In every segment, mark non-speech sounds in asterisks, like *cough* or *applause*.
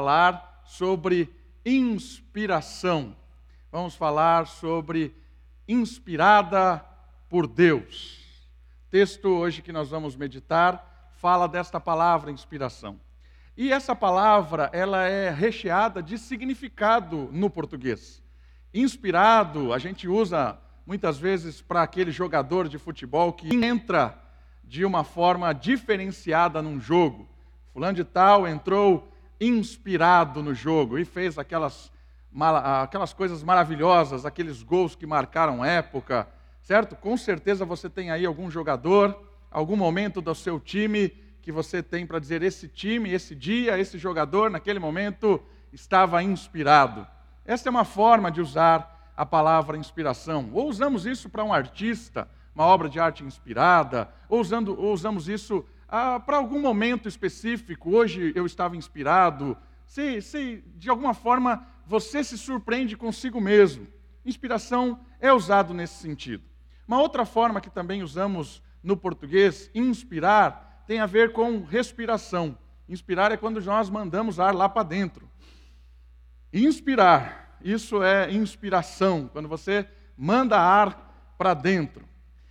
falar sobre inspiração. Vamos falar sobre inspirada por Deus. O texto hoje que nós vamos meditar fala desta palavra inspiração. E essa palavra, ela é recheada de significado no português. Inspirado, a gente usa muitas vezes para aquele jogador de futebol que entra de uma forma diferenciada num jogo. Fulano de tal entrou inspirado no jogo e fez aquelas, aquelas coisas maravilhosas, aqueles gols que marcaram época, certo? Com certeza você tem aí algum jogador, algum momento do seu time que você tem para dizer: esse time, esse dia, esse jogador, naquele momento, estava inspirado. Essa é uma forma de usar a palavra inspiração. Ou usamos isso para um artista, uma obra de arte inspirada, ou, usando, ou usamos isso ah, para algum momento específico, hoje eu estava inspirado. Se, se de alguma forma você se surpreende consigo mesmo. Inspiração é usado nesse sentido. Uma outra forma que também usamos no português, inspirar, tem a ver com respiração. Inspirar é quando nós mandamos ar lá para dentro. Inspirar, isso é inspiração, quando você manda ar para dentro.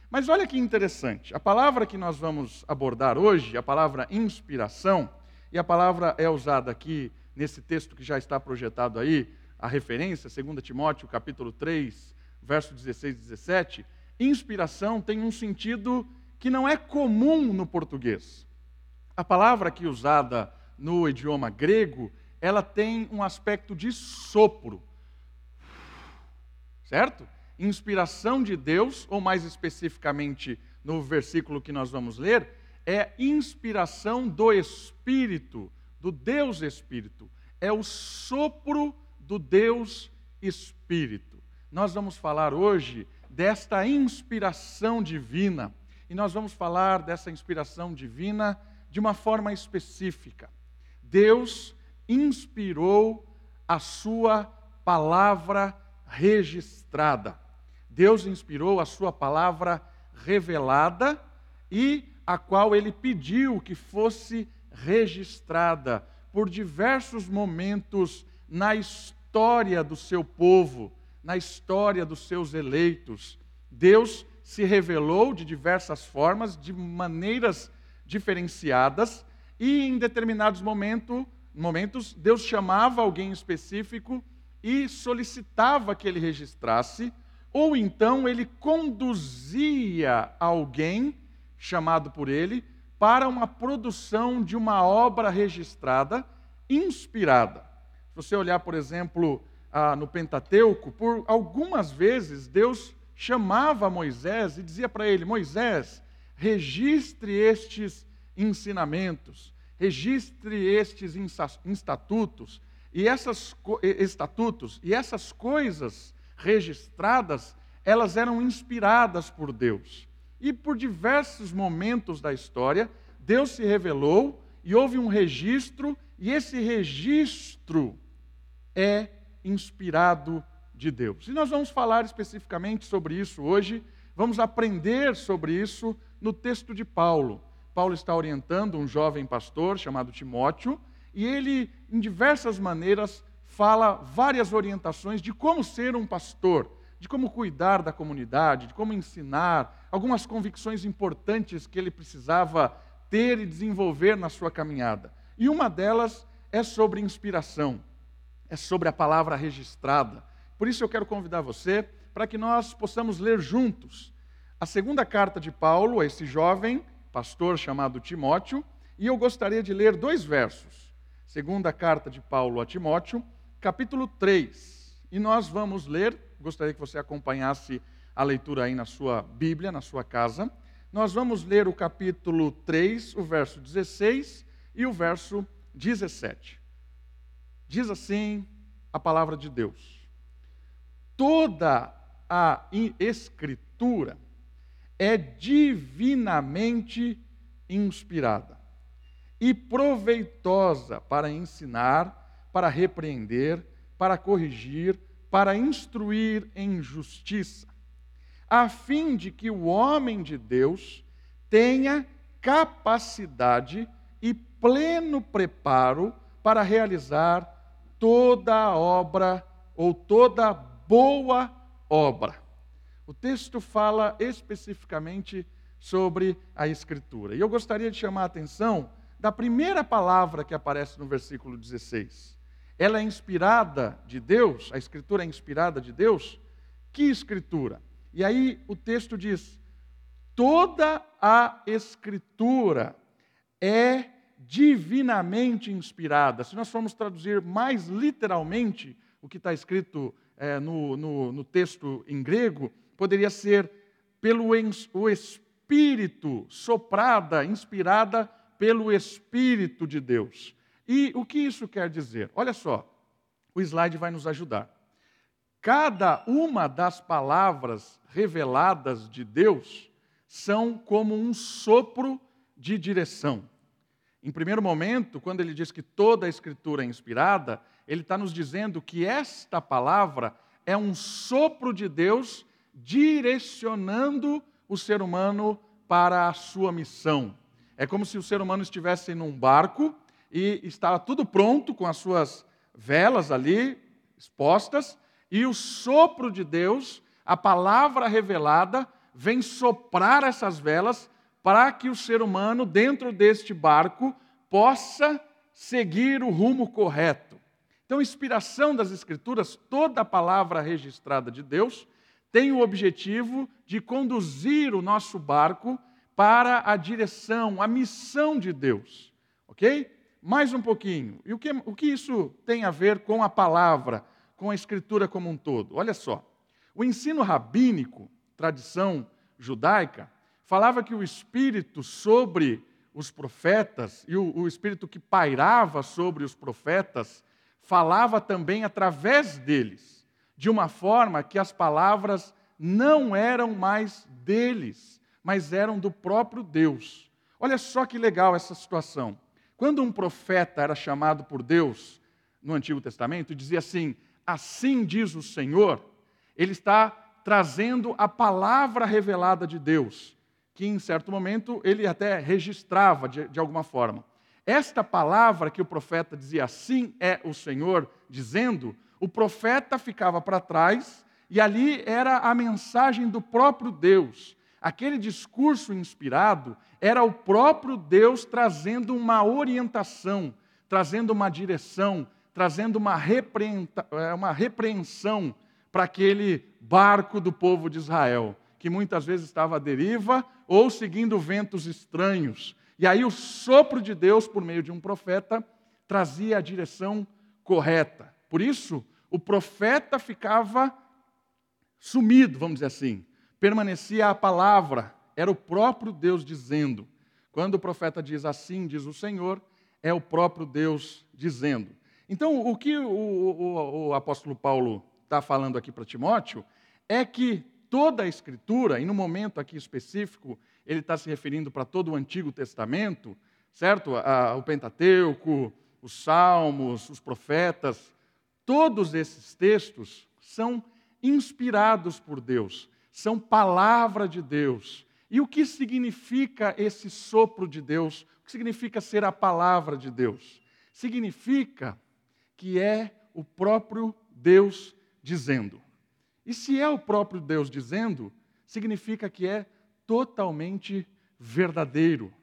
Mas olha que interessante, a palavra que nós vamos abordar hoje, a palavra inspiração, e a palavra é usada aqui nesse texto que já está projetado aí, a referência, 2 Timóteo capítulo 3, verso 16 e 17, inspiração tem um sentido que não é comum no português. A palavra aqui usada no idioma grego, ela tem um aspecto de sopro. Certo? Inspiração de Deus, ou mais especificamente no versículo que nós vamos ler, é inspiração do Espírito, do Deus Espírito. É o sopro do Deus Espírito. Nós vamos falar hoje desta inspiração divina. E nós vamos falar dessa inspiração divina de uma forma específica. Deus inspirou a sua palavra registrada. Deus inspirou a sua palavra revelada e a qual ele pediu que fosse registrada por diversos momentos na história do seu povo, na história dos seus eleitos. Deus se revelou de diversas formas, de maneiras diferenciadas, e em determinados momento, momentos, Deus chamava alguém específico e solicitava que ele registrasse ou então ele conduzia alguém, chamado por ele, para uma produção de uma obra registrada, inspirada. Se você olhar, por exemplo, ah, no Pentateuco, por algumas vezes Deus chamava Moisés e dizia para ele: Moisés, registre estes ensinamentos, registre estes estatutos e essas estatutos e essas coisas registradas, elas eram inspiradas por Deus. E por diversos momentos da história, Deus se revelou e houve um registro, e esse registro é inspirado de Deus. E nós vamos falar especificamente sobre isso hoje, vamos aprender sobre isso no texto de Paulo. Paulo está orientando um jovem pastor chamado Timóteo, e ele, em diversas maneiras, fala várias orientações de como ser um pastor, de como cuidar da comunidade, de como ensinar, algumas convicções importantes que ele precisava ter e desenvolver na sua caminhada. E uma delas é sobre inspiração, é sobre a palavra registrada. Por isso eu quero convidar você para que nós possamos ler juntos a segunda carta de Paulo a esse jovem pastor chamado Timóteo, e eu gostaria de ler dois versos. Segunda carta de Paulo a Timóteo, capítulo 3. E nós vamos ler, gostaria que você acompanhasse a leitura aí na sua Bíblia, na sua casa. Nós vamos ler o capítulo 3, o verso 16 e o verso 17. Diz assim a palavra de Deus: Toda a Escritura é divinamente inspirada e proveitosa para ensinar, para repreender, para corrigir, para instruir em justiça, a fim de que o homem de Deus tenha capacidade e pleno preparo para realizar toda a obra ou toda boa obra. O texto fala especificamente sobre a Escritura. E eu gostaria de chamar a atenção da primeira palavra que aparece no versículo 16. Ela é inspirada de Deus, a Escritura é inspirada de Deus. Que Escritura? E aí o texto diz: toda a Escritura é divinamente inspirada. Se nós formos traduzir mais literalmente o que está escrito é, no, no, no, texto em grego, poderia ser pelo o Espírito, soprada, inspirada pelo Espírito de Deus. E o que isso quer dizer? Olha só, o slide vai nos ajudar. Cada uma das palavras reveladas de Deus são como um sopro de direção. Em primeiro momento, quando ele diz que toda a Escritura é inspirada, ele está nos dizendo que esta palavra é um sopro de Deus direcionando o ser humano para a sua missão. É como se o ser humano estivesse num barco e estava tudo pronto com as suas velas ali expostas, e o sopro de Deus, a palavra revelada, vem soprar essas velas para que o ser humano, dentro deste barco, possa seguir o rumo correto. Então, inspiração das Escrituras, toda a palavra registrada de Deus, tem o objetivo de conduzir o nosso barco para a direção, a missão de Deus. Ok? Mais um pouquinho. E o que, o que isso tem a ver com a palavra, com a Escritura como um todo? Olha só. O ensino rabínico, tradição judaica, falava que o Espírito sobre os profetas e o, o Espírito que pairava sobre os profetas falava também através deles, de uma forma que as palavras não eram mais deles, mas eram do próprio Deus. Olha só que legal essa situação. Quando um profeta era chamado por Deus no Antigo Testamento, dizia assim: Assim diz o Senhor, ele está trazendo a palavra revelada de Deus que em certo momento ele até registrava de, de alguma forma. Esta palavra que o profeta dizia, assim é o Senhor, dizendo, o profeta ficava para trás e ali era a mensagem do próprio Deus. Aquele discurso inspirado era o próprio Deus trazendo uma orientação, trazendo uma direção, trazendo uma, é, uma repreensão para aquele barco do povo de Israel que muitas vezes estava à deriva ou seguindo ventos estranhos. E aí o sopro de Deus, por meio de um profeta, trazia a direção correta. Por isso, o profeta ficava sumido, vamos dizer assim. Permanecia a palavra, era o próprio Deus dizendo. Quando o profeta diz assim, diz o Senhor, é o próprio Deus dizendo. Então, o que o, o, o apóstolo Paulo está falando aqui para Timóteo é que toda a Escritura, e no momento aqui específico, ele está se referindo para todo o Antigo Testamento, certo? O Pentateuco, os Salmos, os profetas, todos esses textos são inspirados por Deus, são palavra de Deus. E o que significa esse sopro de Deus? O que significa ser a palavra de Deus? Significa que é o próprio Deus dizendo. E se é o próprio Deus dizendo, significa que é totalmente verdadeiro.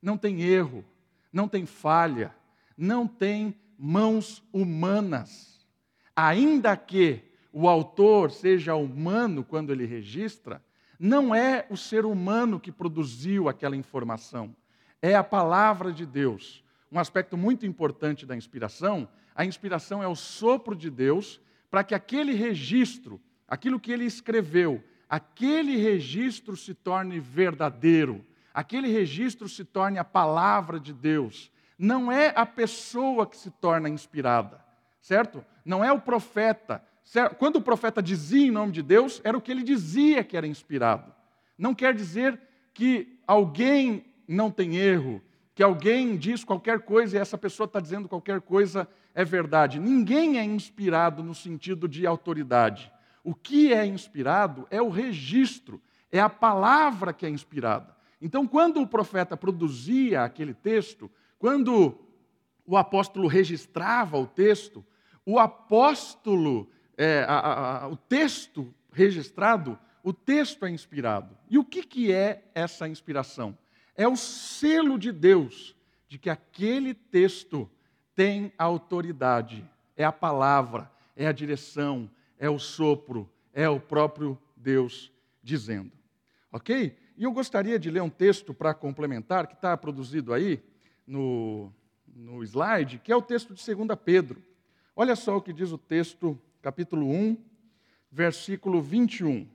Não tem erro, não tem falha, não tem mãos humanas. Ainda que o autor seja humano quando ele registra, não é o ser humano que produziu aquela informação, é a palavra de Deus. Um aspecto muito importante da inspiração, a inspiração é o sopro de Deus para que aquele registro aquilo que ele escreveu, aquele registro se torne verdadeiro, aquele registro se torne a palavra de Deus. Não é a pessoa que se torna inspirada, certo? Não é o profeta. Quando o profeta dizia em nome de Deus, era o que ele dizia que era inspirado. Não quer dizer que alguém não tem erro, que alguém diz qualquer coisa e essa pessoa está dizendo qualquer coisa é verdade. Ninguém é inspirado no sentido de autoridade. O que é inspirado é o registro, é a palavra que é inspirada. Então, quando o profeta produzia aquele texto, quando o apóstolo registrava o texto, o apóstolo, é, a, a, o texto registrado, o texto é inspirado. E o que, que é essa inspiração? É o selo de Deus de que aquele texto tem autoridade, é a palavra, é a direção, é o sopro, é o próprio Deus dizendo. Ok? E eu gostaria de ler um texto para complementar, que está produzido aí no, no slide, que é o texto de 2 Pedro. Olha só o que diz o texto, capítulo 1, versículo 21.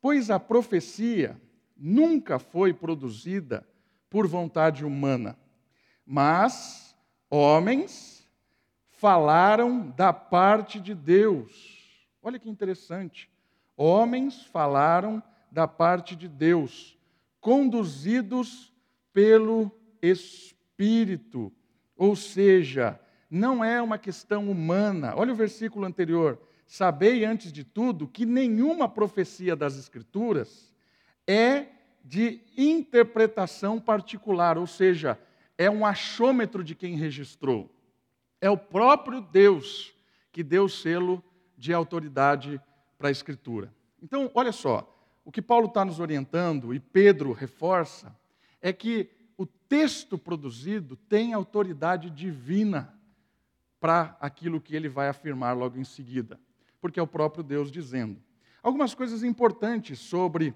Pois a profecia nunca foi produzida por vontade humana, mas homens falaram da parte de Deus. Olha que interessante. Homens falaram da parte de Deus, conduzidos pelo Espírito. Ou seja, não é uma questão humana. Olha o versículo anterior. Sabei antes de tudo que nenhuma profecia das Escrituras é de interpretação particular, ou seja, é um achômetro de quem registrou. É o próprio Deus que deu o selo de autoridade para a Escritura. Então, olha só, o que Paulo está nos orientando, e Pedro reforça, é que o texto produzido tem autoridade divina para aquilo que ele vai afirmar logo em seguida, porque é o próprio Deus dizendo. Algumas coisas importantes sobre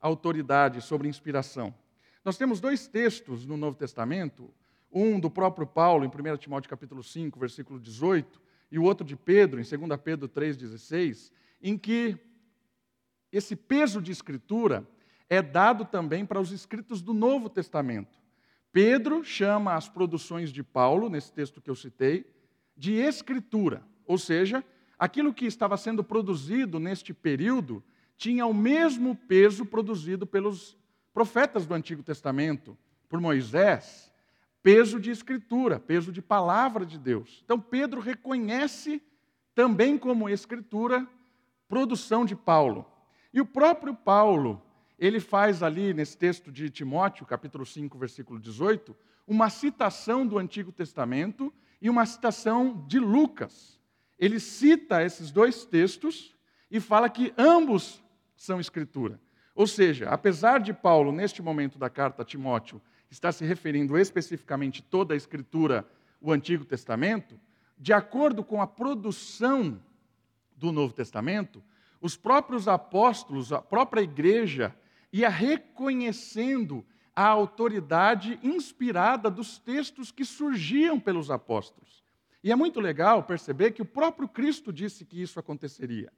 autoridade, sobre inspiração. Nós temos dois textos no Novo Testamento, um do próprio Paulo, em 1 Timóteo capítulo 5, versículo 18, e o outro de Pedro, em 2 Pedro 3,16, em que esse peso de escritura é dado também para os escritos do Novo Testamento. Pedro chama as produções de Paulo, nesse texto que eu citei, de escritura, ou seja, aquilo que estava sendo produzido neste período tinha o mesmo peso produzido pelos profetas do Antigo Testamento, por Moisés, peso de escritura, peso de palavra de Deus. Então Pedro reconhece também como escritura produção de Paulo. E o próprio Paulo, ele faz ali nesse texto de Timóteo, capítulo 5, versículo 18, uma citação do Antigo Testamento e uma citação de Lucas. Ele cita esses dois textos e fala que ambos são Escritura. Ou seja, apesar de Paulo, neste momento da carta a Timóteo, estar se referindo especificamente toda a Escritura, o Antigo Testamento, de acordo com a produção do Novo Testamento, os próprios apóstolos, a própria igreja, ia reconhecendo a autoridade inspirada dos textos que surgiam pelos apóstolos. E é muito legal perceber que o próprio Cristo disse que isso aconteceria.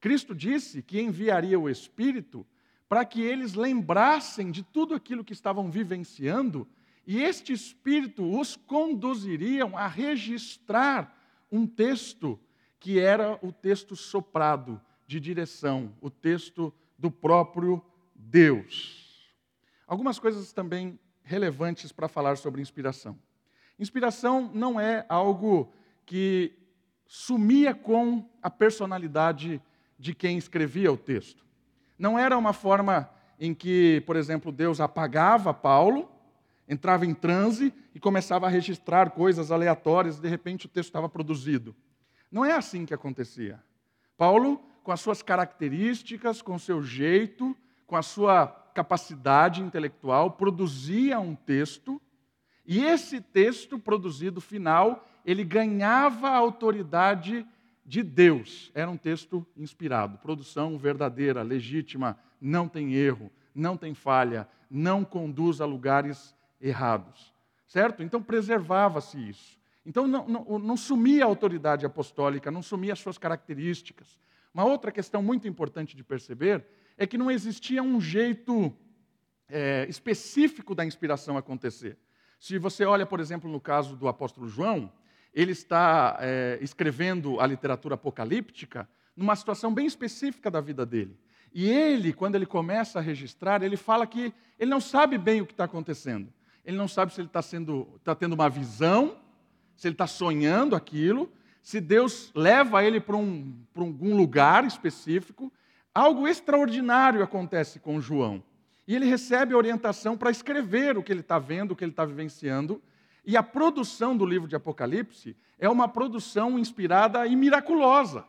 Cristo disse que enviaria o Espírito para que eles lembrassem de tudo aquilo que estavam vivenciando, e este Espírito os conduziriam a registrar um texto que era o texto soprado de direção, o texto do próprio Deus. Algumas coisas também relevantes para falar sobre inspiração. Inspiração não é algo que sumia com a personalidade de quem escrevia o texto. Não era uma forma em que, por exemplo, Deus apagava Paulo, entrava em transe e começava a registrar coisas aleatórias e de repente o texto estava produzido. Não é assim que acontecia. Paulo, com as suas características, com o seu jeito, com a sua capacidade intelectual, produzia um texto, e esse texto produzido final, ele ganhava autoridade de Deus. Era um texto inspirado, produção verdadeira, legítima, não tem erro, não tem falha, não conduz a lugares errados. Certo? Então preservava-se isso. Então não, não, não, sumia a autoridade apostólica, não sumia as suas características. Uma outra questão muito importante de perceber é que não existia um jeito é, específico da inspiração acontecer. Se você olha, por exemplo, no caso do apóstolo João, ele está é, escrevendo a literatura apocalíptica numa situação bem específica da vida dele. E ele, quando ele começa a registrar, ele fala que ele não sabe bem o que está acontecendo. Ele não sabe se ele está tá tendo uma visão, se ele está sonhando aquilo, se Deus leva ele para um, para algum lugar específico. Algo extraordinário acontece com João. E ele recebe orientação para escrever o que ele está vendo, o que ele está vivenciando, E a produção do livro de Apocalipse é uma produção inspirada e miraculosa.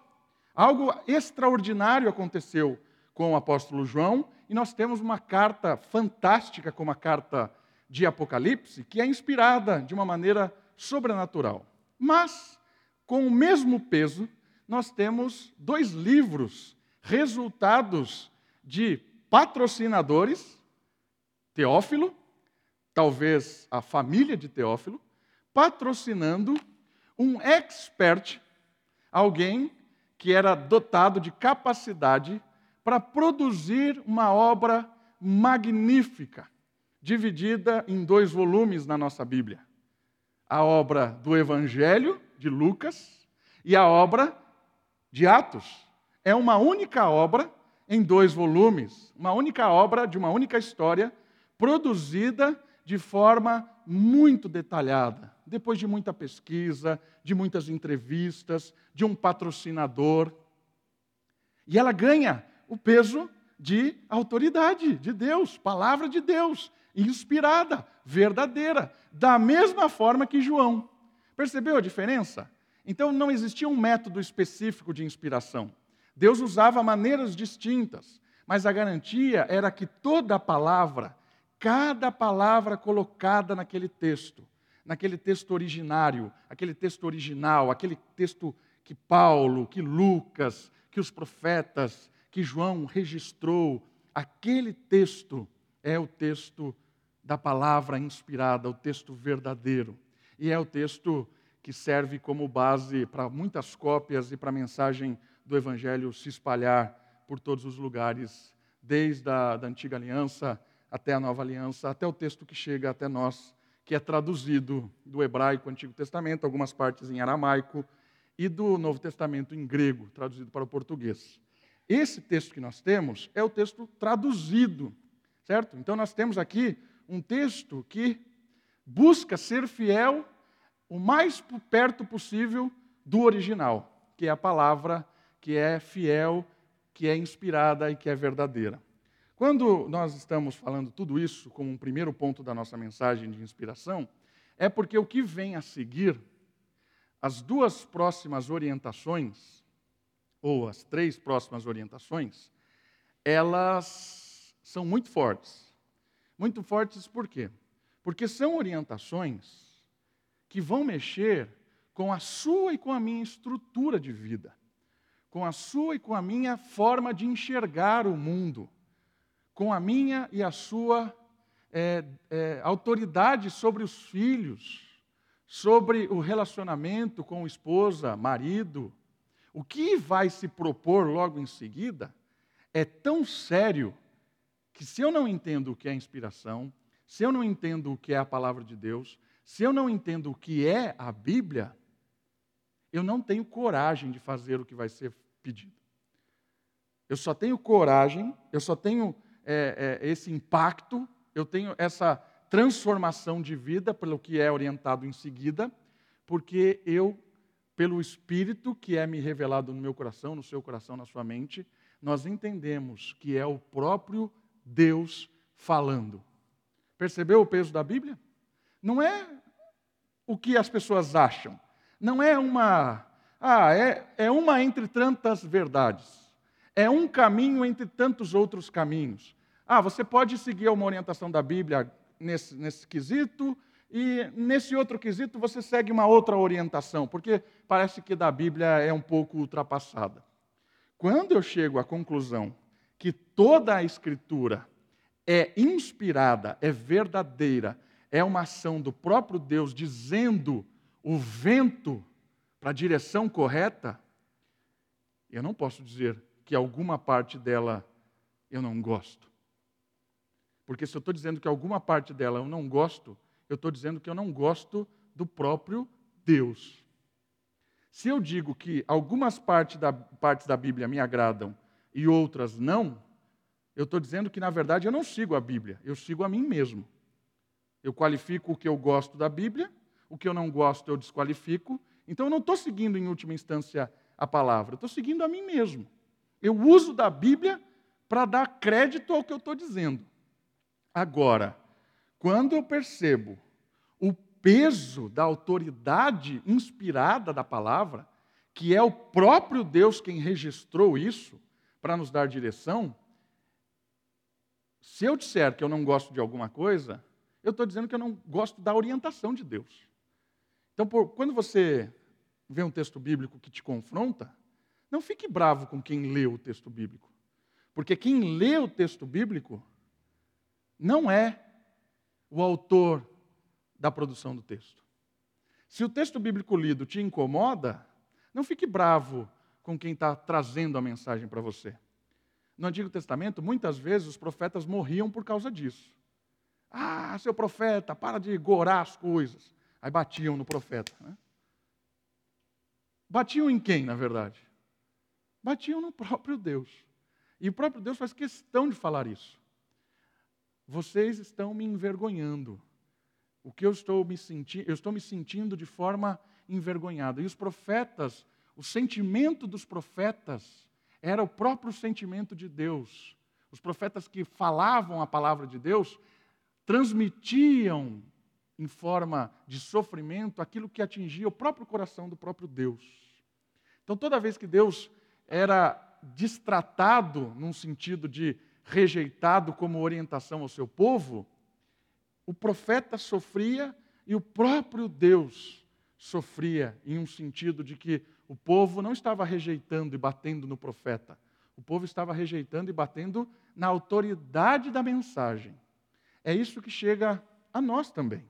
Algo extraordinário aconteceu com o apóstolo João, e nós temos uma carta fantástica como a carta de Apocalipse, que é inspirada de uma maneira sobrenatural. Mas, com o mesmo peso, nós temos dois livros resultados de patrocinadores, Teófilo, talvez a família de Teófilo, patrocinando um expert, alguém que era dotado de capacidade para produzir uma obra magnífica, dividida em dois volumes na nossa Bíblia. A obra do Evangelho de Lucas e a obra de Atos. É uma única obra em dois volumes, uma única obra de uma única história, produzida de forma muito detalhada, depois de muita pesquisa, de muitas entrevistas, de um patrocinador. E ela ganha o peso de autoridade de Deus, palavra de Deus, inspirada, verdadeira, da mesma forma que João. Percebeu a diferença? Então não existia um método específico de inspiração. Deus usava maneiras distintas, mas a garantia era que toda palavra cada palavra colocada naquele texto, naquele texto originário, aquele texto original, aquele texto que Paulo, que Lucas, que os profetas, que João registrou, aquele texto é o texto da palavra inspirada, o texto verdadeiro. E é o texto que serve como base para muitas cópias e para a mensagem do Evangelho se espalhar por todos os lugares, desde a da antiga aliança até a nova aliança, até o texto que chega até nós, que é traduzido do hebraico Antigo Testamento, algumas partes em aramaico, e do Novo Testamento em grego, traduzido para o português. Esse texto que nós temos é o texto traduzido, certo? Então nós temos aqui um texto que busca ser fiel o mais perto possível do original, que é a palavra que é fiel, que é inspirada e que é verdadeira. Quando nós estamos falando tudo isso como um primeiro ponto da nossa mensagem de inspiração, é porque o que vem a seguir, as duas próximas orientações, ou as três próximas orientações, elas são muito fortes. Muito fortes por quê? Porque são orientações que vão mexer com a sua e com a minha estrutura de vida, com a sua e com a minha forma de enxergar o mundo com a minha e a sua é, é, autoridade sobre os filhos, sobre o relacionamento com esposa, marido. O que vai se propor logo em seguida é tão sério que, se eu não entendo o que é inspiração, se eu não entendo o que é a palavra de Deus, se eu não entendo o que é a Bíblia, eu não tenho coragem de fazer o que vai ser pedido. Eu só tenho coragem, eu só tenho é, é, esse impacto, eu tenho essa transformação de vida pelo que é orientado em seguida, porque eu, pelo Espírito que é me revelado no meu coração, no seu coração, na sua mente, nós entendemos que é o próprio Deus falando. Percebeu o peso da Bíblia? Não é o que as pessoas acham. Não é uma. Ah, é, é uma entre tantas verdades. É um caminho entre tantos outros caminhos. Ah, você pode seguir uma orientação da Bíblia nesse, nesse quesito, e nesse outro quesito você segue uma outra orientação, porque parece que da Bíblia é um pouco ultrapassada. Quando eu chego à conclusão que toda a Escritura é inspirada, é verdadeira, é uma ação do próprio Deus dizendo o vento para a direção correta, eu não posso dizer que alguma parte dela eu não gosto. Porque se eu estou dizendo que alguma parte dela eu não gosto, eu estou dizendo que eu não gosto do próprio Deus. Se eu digo que algumas partes da, partes da Bíblia me agradam e outras não, eu estou dizendo que, na verdade, eu não sigo a Bíblia, eu sigo a mim mesmo. Eu qualifico o que eu gosto da Bíblia, o que eu não gosto eu desqualifico. Então, eu não estou seguindo, em última instância, a palavra, estou seguindo a mim mesmo. Eu uso da Bíblia para dar crédito ao que eu estou dizendo. Agora, quando eu percebo o peso da autoridade inspirada da palavra, que é o próprio Deus quem registrou isso para nos dar direção, se eu disser que eu não gosto de alguma coisa, eu estou dizendo que eu não gosto da orientação de Deus. Então, por, quando você vê um texto bíblico que te confronta, não fique bravo com quem lê o texto bíblico. Porque quem lê o texto bíblico não é o autor da produção do texto. Se o texto bíblico lido te incomoda, não fique bravo com quem está trazendo a mensagem para você. No Antigo Testamento, muitas vezes os profetas morriam por causa disso. Ah, seu profeta, para de gorar as coisas. Aí batiam no profeta. Né? Batiam em quem, na verdade? Batiam no próprio Deus. E o próprio Deus faz questão de falar isso. Vocês estão me envergonhando. O que eu estou me sentindo, eu estou me sentindo de forma envergonhada. E os profetas, o sentimento dos profetas era o próprio sentimento de Deus. Os profetas que falavam a palavra de Deus transmitiam em forma de sofrimento aquilo que atingia o próprio coração do próprio Deus. Então, toda vez que Deus era destratado num sentido de rejeitado como orientação ao seu povo, o profeta sofria e o próprio Deus sofria em um sentido de que o povo não estava rejeitando e batendo no profeta, o povo estava rejeitando e batendo na autoridade da mensagem. É isso que chega a nós também.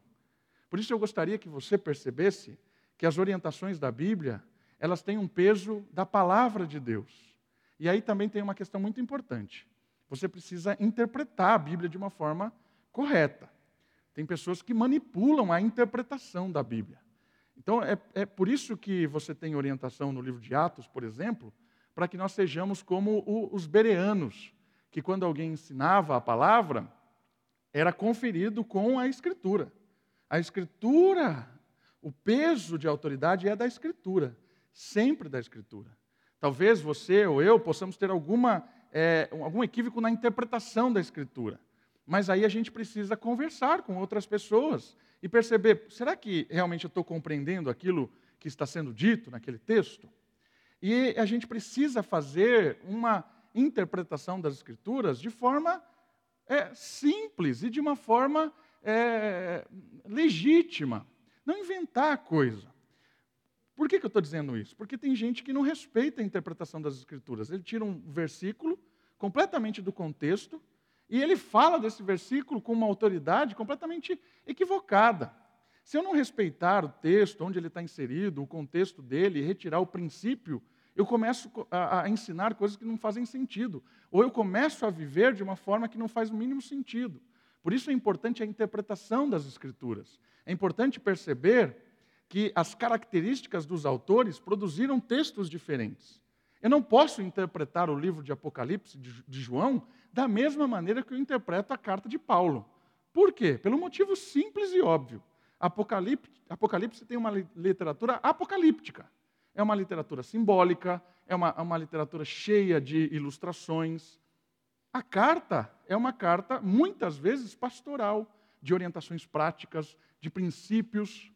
Por isso eu gostaria que você percebesse que as orientações da Bíblia, elas têm um peso da palavra de Deus. E aí também tem uma questão muito importante. Você precisa interpretar a Bíblia de uma forma correta. Tem pessoas que manipulam a interpretação da Bíblia. Então, é, é por isso que você tem orientação no livro de Atos, por exemplo, para que nós sejamos como o, os bereanos, que quando alguém ensinava a palavra, era conferido com a Escritura. A Escritura, o peso de autoridade é da Escritura, sempre da Escritura. Talvez você ou eu possamos ter alguma, é, algum equívoco na interpretação da Escritura. Mas aí a gente precisa conversar com outras pessoas e perceber: será que realmente eu estou compreendendo aquilo que está sendo dito naquele texto? E a gente precisa fazer uma interpretação das Escrituras de forma é, simples e de uma forma é, legítima. Não inventar coisa. Por que, que eu estou dizendo isso? Porque tem gente que não respeita a interpretação das Escrituras. Ele tira um versículo completamente do contexto e ele fala desse versículo com uma autoridade completamente equivocada. Se eu não respeitar o texto, onde ele está inserido, o contexto dele, e retirar o princípio, eu começo a, a, ensinar coisas que não fazem sentido. Ou eu começo a viver de uma forma que não faz o mínimo sentido. Por isso é importante a interpretação das Escrituras. É importante perceber que as características dos autores produziram textos diferentes. Eu não posso interpretar o livro de Apocalipse de João da mesma maneira que eu interpreto a carta de Paulo. Por quê? Pelo motivo simples e óbvio. Apocalipse, Apocalipse tem uma literatura apocalíptica. É uma literatura simbólica, é uma, uma literatura cheia de ilustrações. A carta é uma carta, muitas vezes, pastoral, de orientações práticas, de princípios.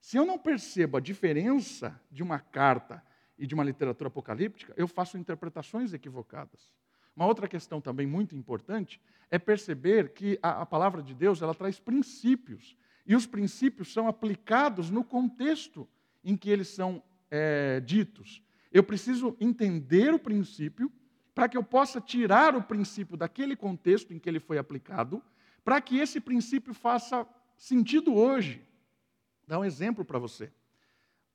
Se eu não percebo a diferença de uma carta e de uma literatura apocalíptica, eu faço interpretações equivocadas. Uma outra questão também muito importante é perceber que a, a palavra de Deus ela traz princípios e os princípios são aplicados no contexto em que eles são é, ditos. Eu preciso entender o princípio para que eu possa tirar o princípio daquele contexto em que ele foi aplicado, para que esse princípio faça sentido hoje. Dar um exemplo para você.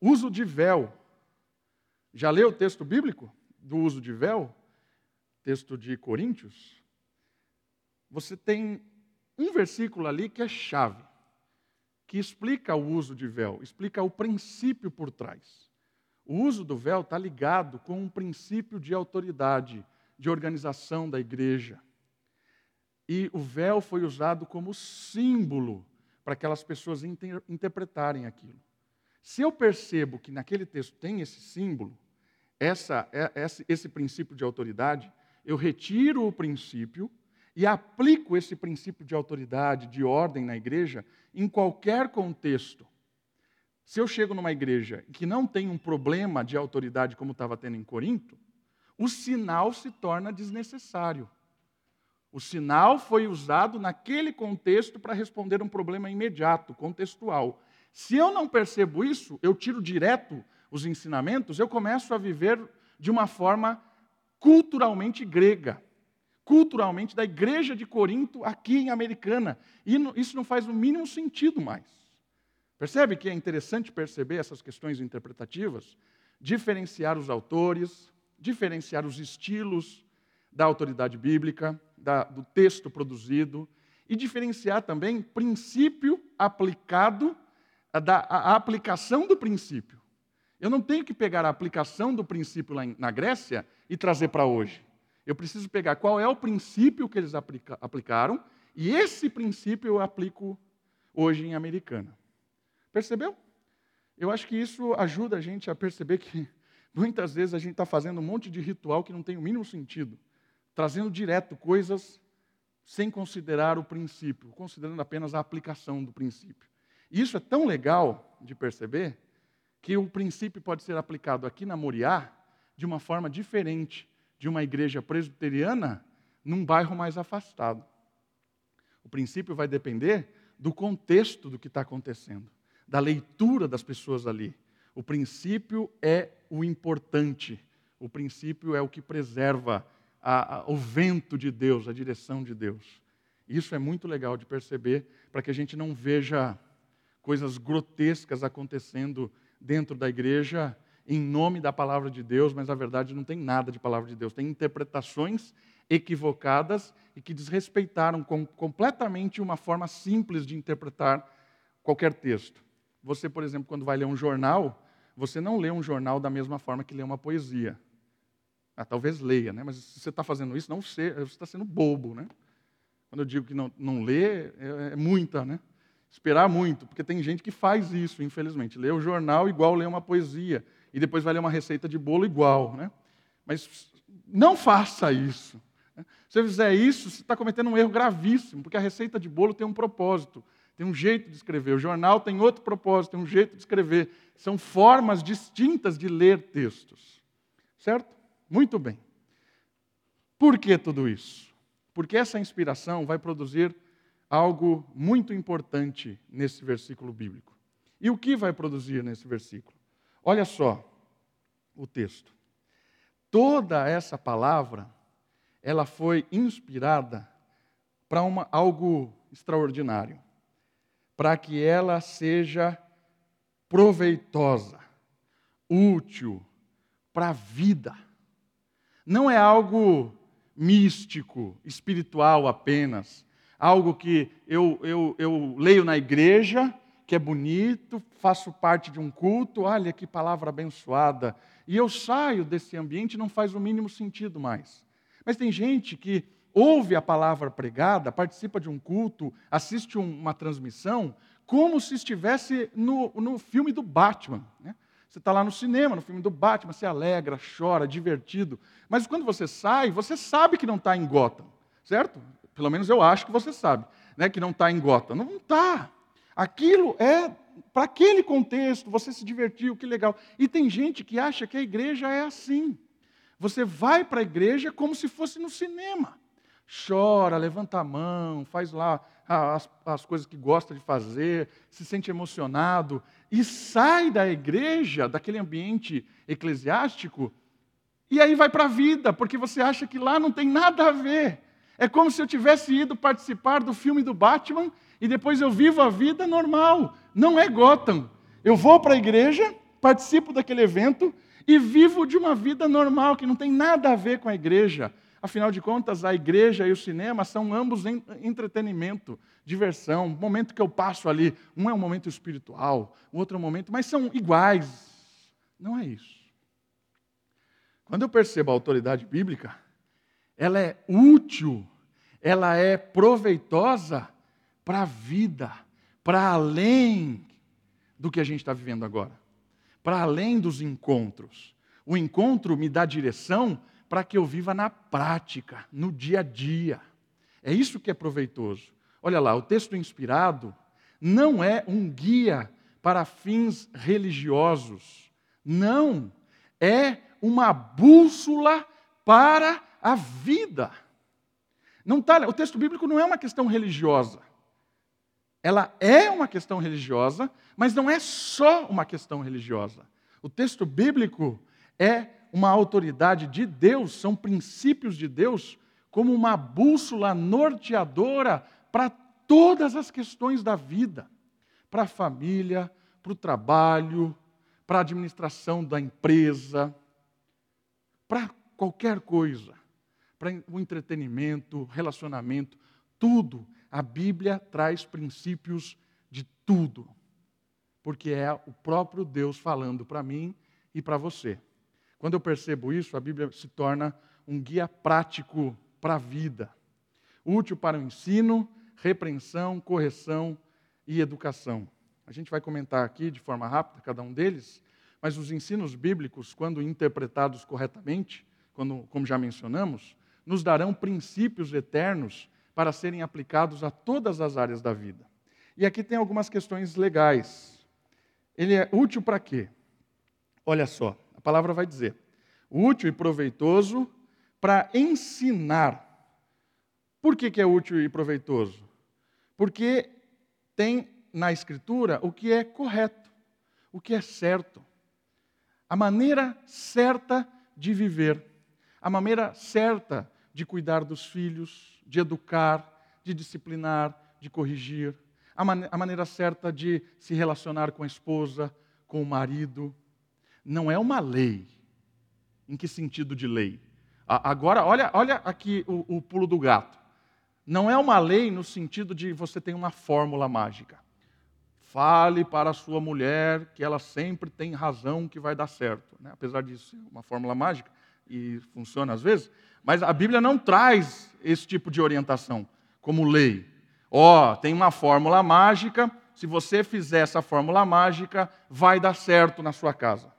Uso de véu. Já leu o texto bíblico do uso de véu? texto de Coríntios, você tem um versículo ali que é chave, que explica o uso de véu, explica o princípio por trás. O uso do véu está ligado com um princípio de autoridade, de organização da igreja. E o véu foi usado como símbolo para aquelas pessoas inter interpretarem aquilo. Se eu percebo que naquele texto tem esse símbolo, essa, é, esse, esse princípio de autoridade, eu retiro o princípio e aplico esse princípio de autoridade, de ordem na igreja, em qualquer contexto. Se eu chego numa igreja que não tem um problema de autoridade como estava tendo em Corinto, o sinal se torna desnecessário. O sinal foi usado naquele contexto para responder um problema imediato, contextual. Se eu não percebo isso, eu tiro direto os ensinamentos, eu começo a viver de uma forma culturalmente grega, culturalmente da igreja de Corinto aqui em Americana. E isso não faz o mínimo sentido mais. Percebe que é interessante perceber essas questões interpretativas, diferenciar os autores, diferenciar os estilos da autoridade bíblica, da, do texto produzido, e diferenciar também princípio aplicado, da a aplicação do princípio. Eu não tenho que pegar a aplicação do princípio lá na Grécia e trazer para hoje. Eu preciso pegar qual é o princípio que eles aplica, aplicaram, e esse princípio eu aplico hoje em Americana. Percebeu? Eu acho que isso ajuda a gente a perceber que *laughs* Muitas vezes a gente está fazendo um monte de ritual que não tem o mínimo sentido, trazendo direto coisas sem considerar o princípio, considerando apenas a aplicação do princípio. E isso é tão legal de perceber que o princípio pode ser aplicado aqui na Moriá de uma forma diferente de uma igreja presbiteriana num bairro mais afastado. O princípio vai depender do contexto do que está acontecendo, da leitura das pessoas ali, o princípio é o importante, o princípio é o que preserva a, a, o vento de Deus, a direção de Deus. Isso é muito legal de perceber, para que a gente não veja coisas grotescas acontecendo dentro da igreja em nome da palavra de Deus, mas na verdade não tem nada de palavra de Deus, tem interpretações equivocadas e que desrespeitaram com, completamente uma forma simples de interpretar qualquer texto. Você, por exemplo, quando vai ler um jornal, você não lê um jornal da mesma forma que lê uma poesia. Ah, talvez leia, né? mas se você está fazendo isso, não você está sendo bobo. Né? Quando eu digo que não, não lê, é, é muita, né? Esperar muito, porque tem gente que faz isso, infelizmente. Lê o jornal igual lê uma poesia, e depois vai ler uma receita de bolo igual. Né? Mas não faça isso. Né? Se você fizer isso, você está cometendo um erro gravíssimo, porque a receita de bolo tem um propósito tem um jeito de escrever. O jornal tem outro propósito, tem um jeito de escrever. São formas distintas de ler textos. Certo? Muito bem. Por que tudo isso? Porque essa inspiração vai produzir algo muito importante nesse versículo bíblico. E o que vai produzir nesse versículo? Olha só o texto. Toda essa palavra, ela foi inspirada para algo extraordinário para que ela seja proveitosa, útil para a vida. Não é algo místico, espiritual apenas, algo que eu, eu, eu leio na igreja, que é bonito, faço parte de um culto, olha que palavra abençoada, e eu saio desse ambiente não faz o mínimo sentido mais. Mas tem gente que ouve a palavra pregada, participa de um culto, assiste uma transmissão, como se estivesse no, no filme do Batman. Né? Você está lá no cinema, no filme do Batman, você alegra, chora, divertido. Mas quando você sai, você sabe que não está em Gotham, certo? Pelo menos eu acho que você sabe, né, que não está em Gotham. Não está. Aquilo é para aquele contexto, você se divertiu, que legal. E tem gente que acha que a igreja é assim. Você vai para a igreja como se fosse no cinema chora, levanta a mão, faz lá as, as coisas que gosta de fazer, se sente emocionado e sai da igreja, daquele ambiente eclesiástico, e aí vai para a vida, porque você acha que lá não tem nada a ver. É como se eu tivesse ido participar do filme do Batman e depois eu vivo a vida normal. Não é Gotham. Eu vou para a igreja, participo daquele evento e vivo de uma vida normal que não tem nada a ver com a igreja. Afinal de contas, a igreja e o cinema são ambos entretenimento, diversão, momento que eu passo ali. Um é um momento espiritual, o outro é um momento, mas são iguais. Não é isso. Quando eu percebo a autoridade bíblica, ela é útil, ela é proveitosa para a vida, para além do que a gente está vivendo agora, para além dos encontros. O encontro me dá direção para que eu viva na prática, no dia a dia. É isso que é proveitoso. Olha lá, o texto inspirado não é um guia para fins religiosos. Não. É uma bússola para a vida. Não tá, o texto bíblico não é uma questão religiosa. Ela é uma questão religiosa, mas não é só uma questão religiosa. O texto bíblico é uma autoridade de Deus, são princípios de Deus, como uma bússola norteadora para todas as questões da vida para a família, para o trabalho, para a administração da empresa, para qualquer coisa, para o entretenimento, relacionamento, tudo. A Bíblia traz princípios de tudo, porque é o próprio Deus falando para mim e para você. Quando eu percebo isso, a Bíblia se torna um guia prático para a vida, útil para o ensino, repreensão, correção e educação. A gente vai comentar aqui de forma rápida cada um deles, mas os ensinos bíblicos, quando interpretados corretamente, quando, como já mencionamos, nos darão princípios eternos para serem aplicados a todas as áreas da vida. E aqui tem algumas questões legais. Ele é útil para quê? Olha só, a palavra vai dizer: útil e proveitoso para ensinar. Por que, que é útil e proveitoso? Porque tem na Escritura o que é correto, o que é certo, a maneira certa de viver, a maneira certa de cuidar dos filhos, de educar, de disciplinar, de corrigir, a, man a maneira certa de se relacionar com a esposa, com o marido. Não é uma lei. Em que sentido de lei? Agora, olha, olha aqui o, o pulo do gato. Não é uma lei no sentido de você tem uma fórmula mágica. Fale para a sua mulher que ela sempre tem razão que vai dar certo. Né? Apesar disso ser uma fórmula mágica, e funciona às vezes, mas a Bíblia não traz esse tipo de orientação como lei. Ó, oh, tem uma fórmula mágica, se você fizer essa fórmula mágica, vai dar certo na sua casa.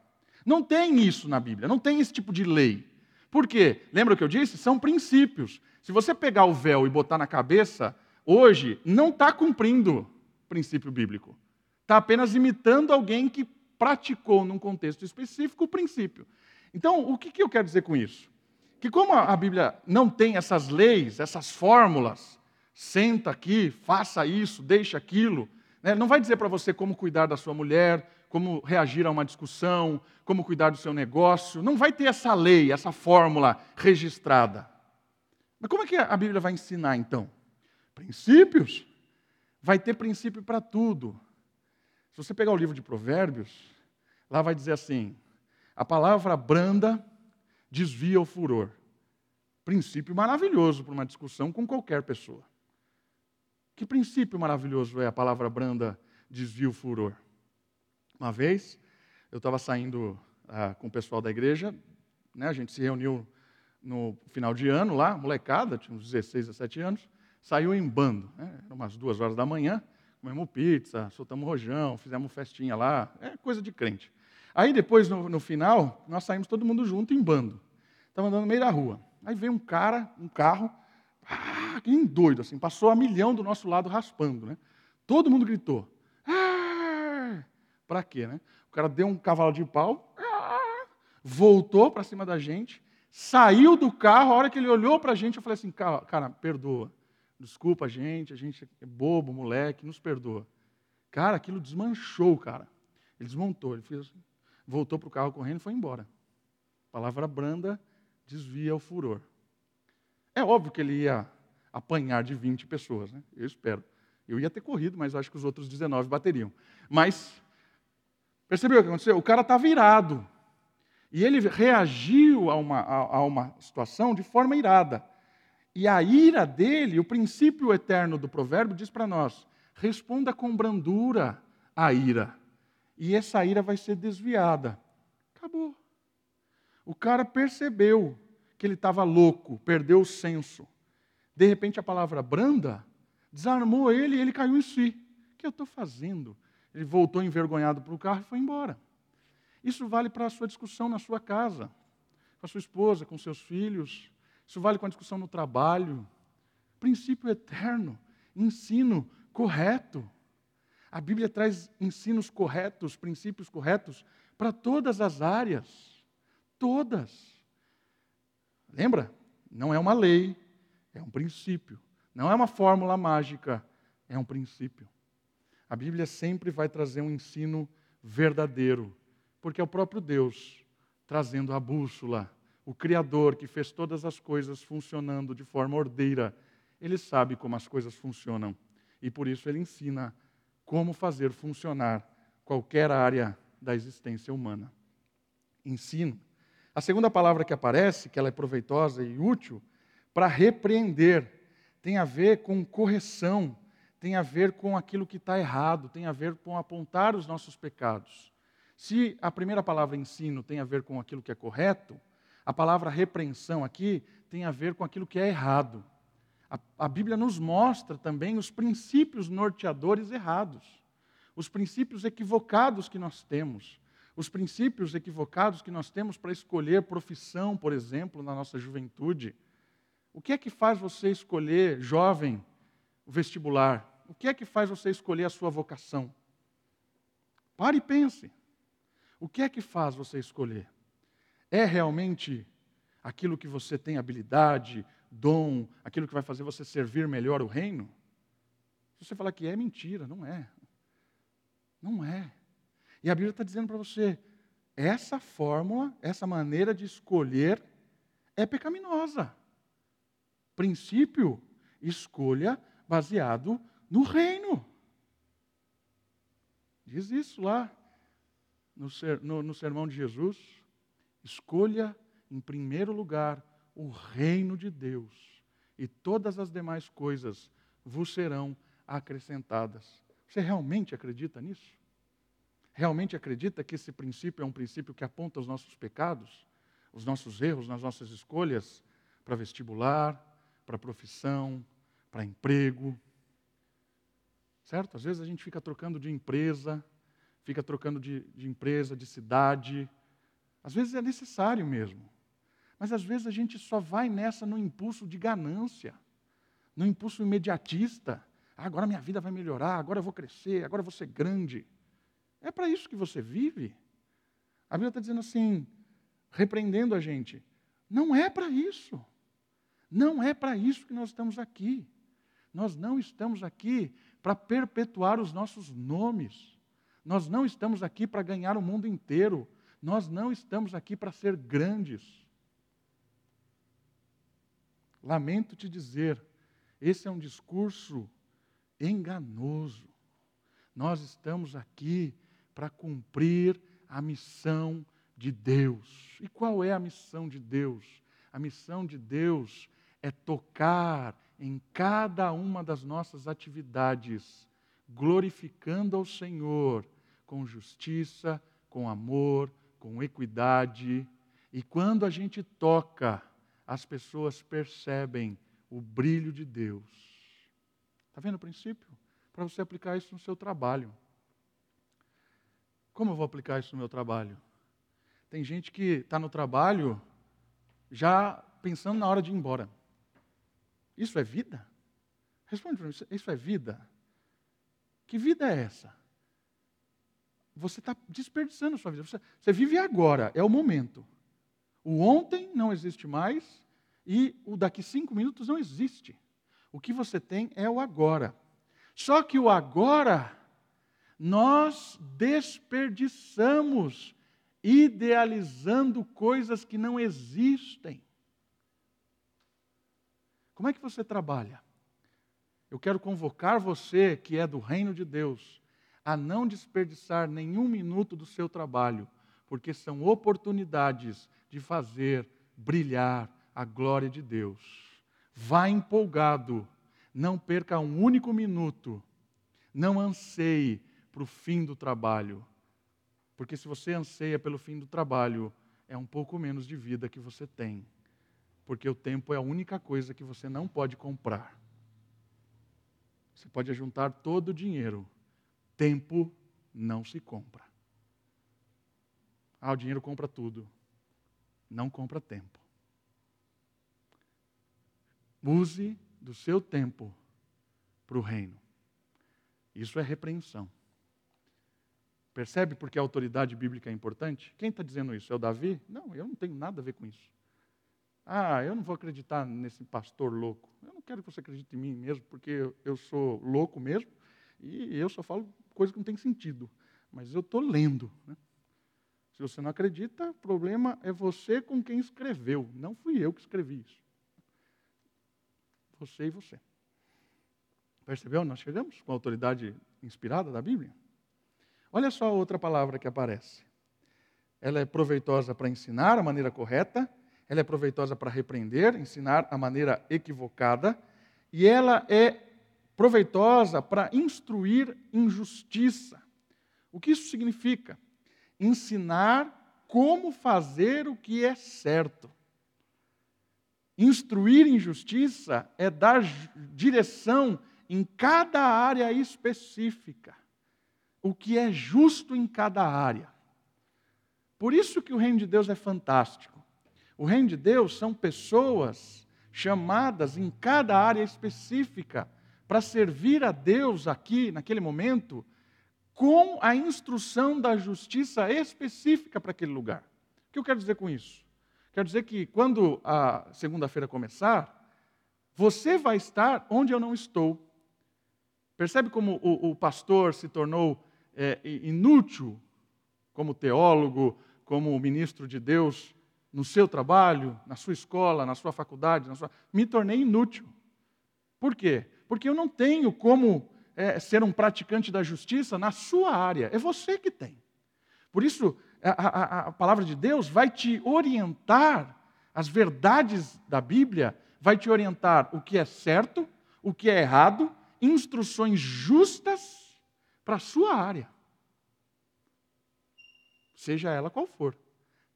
Não tem isso na Bíblia, não tem esse tipo de lei. Por quê? Lembra o que eu disse? São princípios. Se você pegar o véu e botar na cabeça, hoje não está cumprindo o princípio bíblico. Está apenas imitando alguém que praticou num contexto específico o princípio. Então, o que, que eu quero dizer com isso? Que como a Bíblia não tem essas leis, essas fórmulas, senta aqui, faça isso, deixa aquilo, né? não vai dizer para você como cuidar da sua mulher, como reagir a uma discussão, como cuidar do seu negócio, não vai ter essa lei, essa fórmula registrada. Mas como é que a Bíblia vai ensinar então? Princípios. Vai ter princípio para tudo. Se você pegar o livro de Provérbios, lá vai dizer assim: a palavra branda desvia o furor. Princípio maravilhoso para uma discussão com qualquer pessoa. Que princípio maravilhoso é a palavra branda desvia o furor? Uma vez, eu estava saindo ah, com o pessoal da igreja, né, a gente se reuniu no final de ano lá, molecada, tinha uns 16, 17 anos, saiu em bando. Né? Eram umas duas horas da manhã, comemos pizza, soltamos rojão, fizemos festinha lá, é coisa de crente. Aí depois, no, no final, nós saímos todo mundo junto em bando. Estava andando no meio da rua. Aí veio um cara, um carro, ah, que doido, assim, passou a milhão do nosso lado raspando. Né? Todo mundo gritou. Para quê? Né? O cara deu um cavalo de pau, voltou para cima da gente, saiu do carro, a hora que ele olhou para a gente, eu falei assim, cara, cara, perdoa. Desculpa a gente, a gente é bobo, moleque, nos perdoa. Cara, aquilo desmanchou, cara. Ele desmontou, ele fez voltou para o carro correndo e foi embora. Palavra branda desvia o furor. É óbvio que ele ia apanhar de 20 pessoas, né? Eu espero. Eu ia ter corrido, mas acho que os outros 19 bateriam. Mas, percebeu o que aconteceu? O cara está virado. E ele reagiu a uma, a, a uma situação de forma irada. E a ira dele, o princípio eterno do provérbio diz para nós: responda com brandura à ira. E essa ira vai ser desviada. Acabou. O cara percebeu que ele estava louco, perdeu o senso. De repente a palavra branda desarmou ele e ele caiu em si. O que eu estou fazendo? Ele voltou envergonhado para o carro e foi embora. Isso vale para a sua discussão na sua casa, com a sua esposa, com seus filhos. Isso vale com a discussão no trabalho. princípio eterno, ensino correto. A Bíblia traz ensinos corretos, princípios corretos para todas as áreas. Todas. Lembra? Não é uma lei, é um princípio. Não é uma fórmula mágica, é um princípio. A Bíblia sempre vai trazer um ensino verdadeiro, porque é o próprio Deus trazendo a bússola, o Criador que fez todas as coisas funcionando de forma ordeira. Ele sabe como as coisas funcionam e por isso ele ensina como fazer funcionar qualquer área da existência humana. Ensino. A segunda palavra que aparece, que ela é proveitosa e útil, para repreender, tem a ver com correção, tem a ver com aquilo que está errado, tem a ver com apontar os nossos pecados. Se a primeira palavra ensino tem a ver com aquilo que é correto, a palavra repreensão aqui tem a ver com aquilo que é errado. A, a Bíblia nos mostra também os princípios norteadores errados, os princípios equivocados que nós temos, os princípios equivocados que nós temos para escolher profissão, por exemplo, na nossa juventude. O que é que faz você escolher, jovem, o vestibular? O que é que faz você escolher a sua vocação? Pare e pense. O que é que faz você escolher? É realmente aquilo que você tem habilidade, dom, aquilo que vai fazer você servir melhor o reino? Se você falar que é mentira, não é. Não é. E a Bíblia está dizendo para você: essa fórmula, essa maneira de escolher é pecaminosa. Princípio, escolha baseado no reino. Diz isso lá no, no, no sermão de Jesus. Escolha em primeiro lugar o reino de Deus, e todas as demais coisas vos serão acrescentadas. Você realmente acredita nisso? Realmente acredita que esse princípio é um princípio que aponta os nossos pecados, os nossos erros nas nossas escolhas para vestibular, para profissão, para emprego? Certo? Às vezes a gente fica trocando de empresa, fica trocando de, de empresa, de cidade. Às vezes é necessário mesmo. Mas às vezes a gente só vai nessa no impulso de ganância, no impulso imediatista. Ah, agora minha vida vai melhorar, agora eu vou crescer, agora eu vou ser grande. É para isso que você vive? A Bíblia está dizendo assim, repreendendo a gente. Não é para isso. Não é para isso que nós estamos aqui. Nós não estamos aqui para perpetuar os nossos nomes. Nós não estamos aqui para ganhar o mundo inteiro. Nós não estamos aqui para ser grandes. Lamento te dizer, esse é um discurso enganoso. Nós estamos aqui para cumprir a missão de Deus. E qual é a missão de Deus? A missão de Deus é tocar em cada uma das nossas atividades, glorificando ao Senhor com justiça, com amor, com equidade. E quando a gente toca, as pessoas percebem o brilho de Deus. Está vendo o princípio? Para você aplicar isso no seu trabalho. Como eu vou aplicar isso no meu trabalho? Tem gente que está no trabalho já pensando na hora de ir embora. Isso é vida? Responde para mim, isso é vida? Que vida é essa? Você está desperdiçando a sua vida. Você, você vive agora, é o momento. O ontem não existe mais e o daqui cinco minutos não existe. O que você tem é o agora. Só que o agora nós desperdiçamos idealizando coisas que não existem. Como é que você trabalha? Eu quero convocar você, que é do reino de Deus, a não desperdiçar nenhum minuto do seu trabalho, porque são oportunidades de fazer brilhar a glória de Deus. Vá empolgado, não perca um único minuto, não anseie para o fim do trabalho, porque se você anseia pelo fim do trabalho, é um pouco menos de vida que você tem porque o tempo é a única coisa que você não pode comprar. Você pode juntar todo o dinheiro, tempo não se compra. Ah, o dinheiro compra tudo, não compra tempo. Use do seu tempo para o reino. Isso é repreensão. Percebe porque a autoridade bíblica é importante? Quem está dizendo isso? É o Davi? Não, eu não tenho nada a ver com isso. Ah, eu não vou acreditar nesse pastor louco. Eu não quero que você acredite em mim mesmo, porque eu sou louco mesmo e eu só falo coisa que não tem sentido. Mas eu estou lendo. Né? Se você não acredita, o problema é você com quem escreveu. Não fui eu que escrevi isso. Você e você. Percebeu? Nós chegamos com a autoridade inspirada da Bíblia. Olha só outra palavra que aparece. Ela é proveitosa para ensinar a maneira correta, ela é proveitosa para repreender, ensinar a maneira equivocada, e ela é proveitosa para instruir injustiça. O que isso significa? Ensinar como fazer o que é certo. Instruir injustiça é dar direção em cada área específica o que é justo em cada área. Por isso que o reino de Deus é fantástico. O reino de Deus são pessoas chamadas em cada área específica para servir a Deus aqui, naquele momento, com a instrução da justiça específica para aquele lugar. O que eu quero dizer com isso? Quero dizer que quando a segunda-feira começar, você vai estar onde eu não estou. Percebe como o, o pastor se tornou é, inútil como teólogo, como ministro de Deus, no seu trabalho, na sua escola, na sua faculdade, na sua... me tornei inútil. Por quê? Porque eu não tenho como é, ser um praticante da justiça na sua área. É você que tem. Por isso, a, a, a palavra de Deus vai te orientar, as verdades da Bíblia, vai te orientar o que é certo, o que é errado, instruções justas para a sua área, seja ela qual for.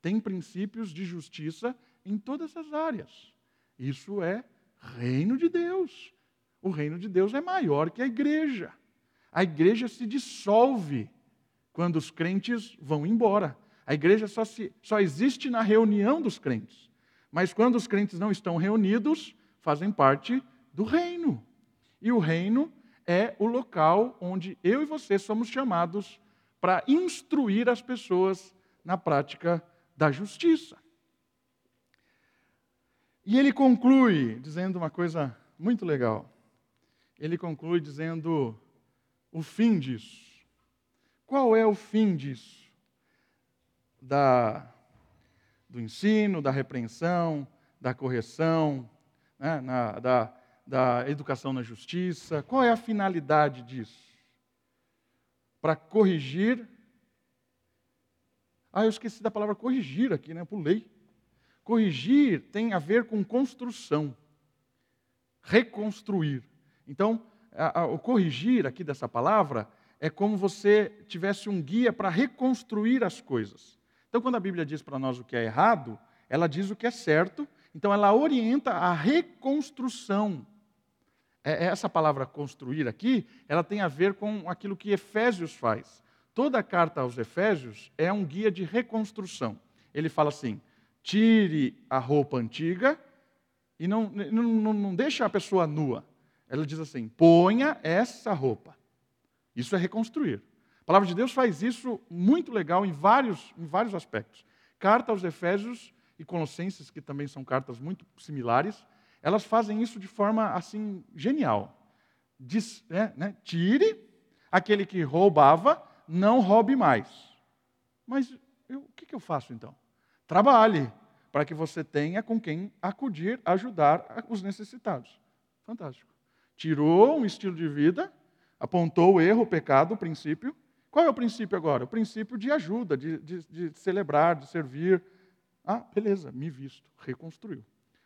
Tem princípios de justiça em todas as áreas. Isso é reino de Deus. O reino de Deus é maior que a igreja. A igreja se dissolve quando os crentes vão embora. A igreja só, se, só existe na reunião dos crentes. Mas quando os crentes não estão reunidos, fazem parte do reino. E o reino é o local onde eu e você somos chamados para instruir as pessoas na prática da justiça. E ele conclui dizendo uma coisa muito legal. Ele conclui dizendo o fim disso. Qual é o fim disso? Da, do ensino, da repreensão, da correção, né, na, da, da educação na justiça. Qual é a finalidade disso? Para corrigir. Ah, eu esqueci da palavra corrigir aqui, né? Eu pulei. Corrigir tem a ver com construção, reconstruir. Então, a, a, o corrigir aqui dessa palavra é como você tivesse um guia para reconstruir as coisas. Então, quando a Bíblia diz para nós o que é errado, ela diz o que é certo, então ela orienta a reconstrução é, é, essa palavra construir aqui, ela tem a ver com aquilo que Efésios faz. Toda a carta aos Efésios é um guia de reconstrução. Ele fala assim: tire a roupa antiga e não, não, não deixe a pessoa nua. Ela diz assim: ponha essa roupa. Isso é reconstruir. A palavra de Deus faz isso muito legal em vários, em vários aspectos. Carta aos Efésios e Colossenses, que também são cartas muito similares, elas fazem isso de forma assim genial. Diz, é, né, tire aquele que roubava, não roube mais. Mas eu, o que, que eu faço então? Trabalhe para que você tenha com quem acudir, ajudar os necessitados. Fantástico. Tirou um estilo de vida, apontou o erro, o pecado, o princípio. Qual é o princípio agora? O princípio de ajuda, de, de, de celebrar, de servir. Ah, beleza, me visto, reconstruiu.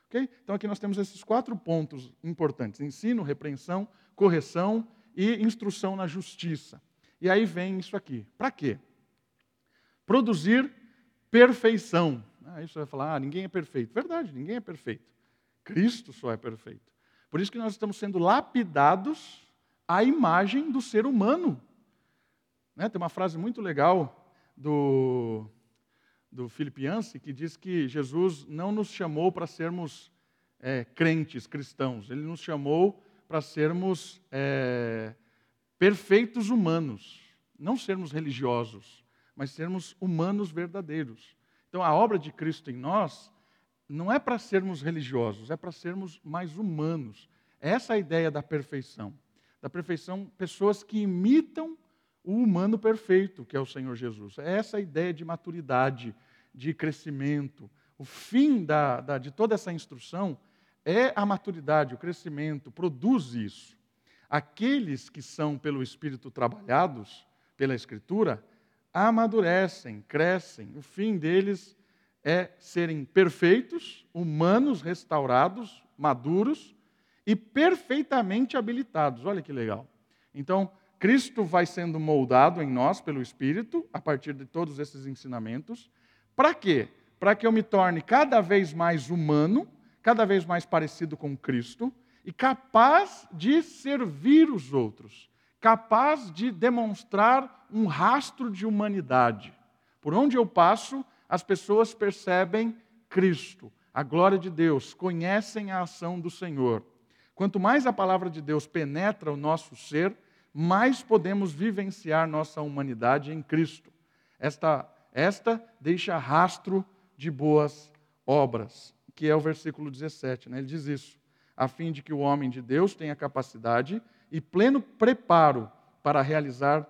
Okay? Então aqui nós temos esses quatro pontos importantes: ensino, repreensão, correção e instrução na justiça. E aí vem isso aqui. Para quê? Produzir perfeição. Ah, isso vai falar, ah, ninguém é perfeito. Verdade, ninguém é perfeito. Cristo só é perfeito. Por isso que nós estamos sendo lapidados à imagem do ser humano. Né? Tem uma frase muito legal do do Philip Yancey, que diz que Jesus não nos chamou para sermos é, crentes, cristãos. Ele nos chamou para sermos é, perfeitos humanos, não sermos religiosos, mas sermos humanos verdadeiros. Então, a obra de Cristo em nós não é para sermos religiosos, é para sermos mais humanos. Essa é a ideia da perfeição. Da perfeição, pessoas que imitam o humano perfeito, que é o Senhor Jesus. É essa a ideia de maturidade, de crescimento. O fim da, da, de toda essa instrução é a maturidade, o crescimento, produz isso. Aqueles que são pelo Espírito trabalhados, pela Escritura, amadurecem, crescem. O fim deles é serem perfeitos, humanos, restaurados, maduros e perfeitamente habilitados. Olha que legal. Então, Cristo vai sendo moldado em nós pelo Espírito, a partir de todos esses ensinamentos. Para quê? Para que eu me torne cada vez mais humano, cada vez mais parecido com Cristo e capaz de servir os outros, capaz de demonstrar um rastro de humanidade. Por onde eu passo, as pessoas percebem Cristo, a glória de Deus, conhecem a ação do Senhor. Quanto mais a palavra de Deus penetra o nosso ser, mais podemos vivenciar nossa humanidade em Cristo. Esta, esta deixa rastro de boas obras, que é o versículo 17. Né? Ele diz isso, a fim de que o homem de Deus tenha capacidade e pleno preparo para realizar